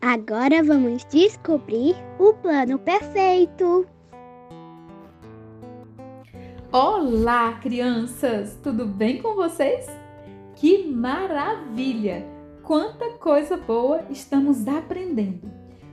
Agora vamos descobrir o plano perfeito. Olá, crianças! Tudo bem com vocês? Que maravilha! Quanta coisa boa estamos aprendendo!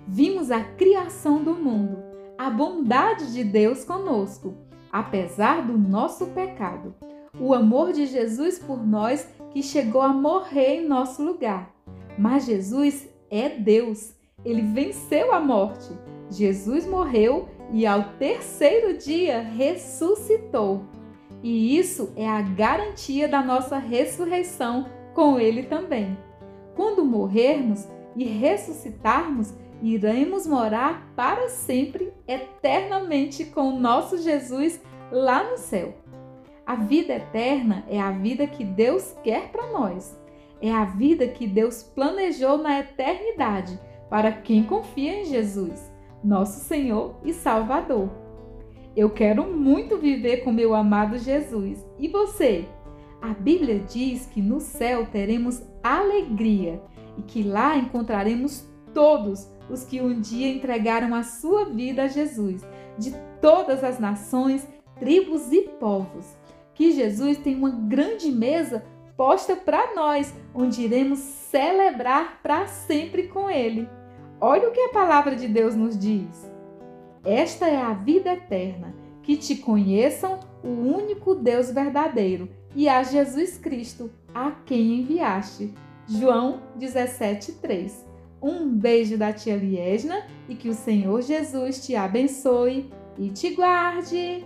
Vimos a criação do mundo, a bondade de Deus conosco, apesar do nosso pecado, o amor de Jesus por nós que chegou a morrer em nosso lugar. Mas Jesus é Deus, ele venceu a morte. Jesus morreu e ao terceiro dia ressuscitou. E isso é a garantia da nossa ressurreição com Ele também. Quando morrermos e ressuscitarmos, iremos morar para sempre, eternamente com nosso Jesus lá no céu. A vida eterna é a vida que Deus quer para nós. É a vida que Deus planejou na eternidade para quem confia em Jesus nosso Senhor e Salvador. Eu quero muito viver com meu amado Jesus. E você? A Bíblia diz que no céu teremos alegria e que lá encontraremos todos os que um dia entregaram a sua vida a Jesus, de todas as nações, tribos e povos. Que Jesus tem uma grande mesa posta para nós, onde iremos celebrar para sempre com Ele. Olha o que a palavra de Deus nos diz. Esta é a vida eterna, que te conheçam o único Deus verdadeiro e a Jesus Cristo, a quem enviaste. João 17:3. Um beijo da tia Liesna e que o Senhor Jesus te abençoe e te guarde.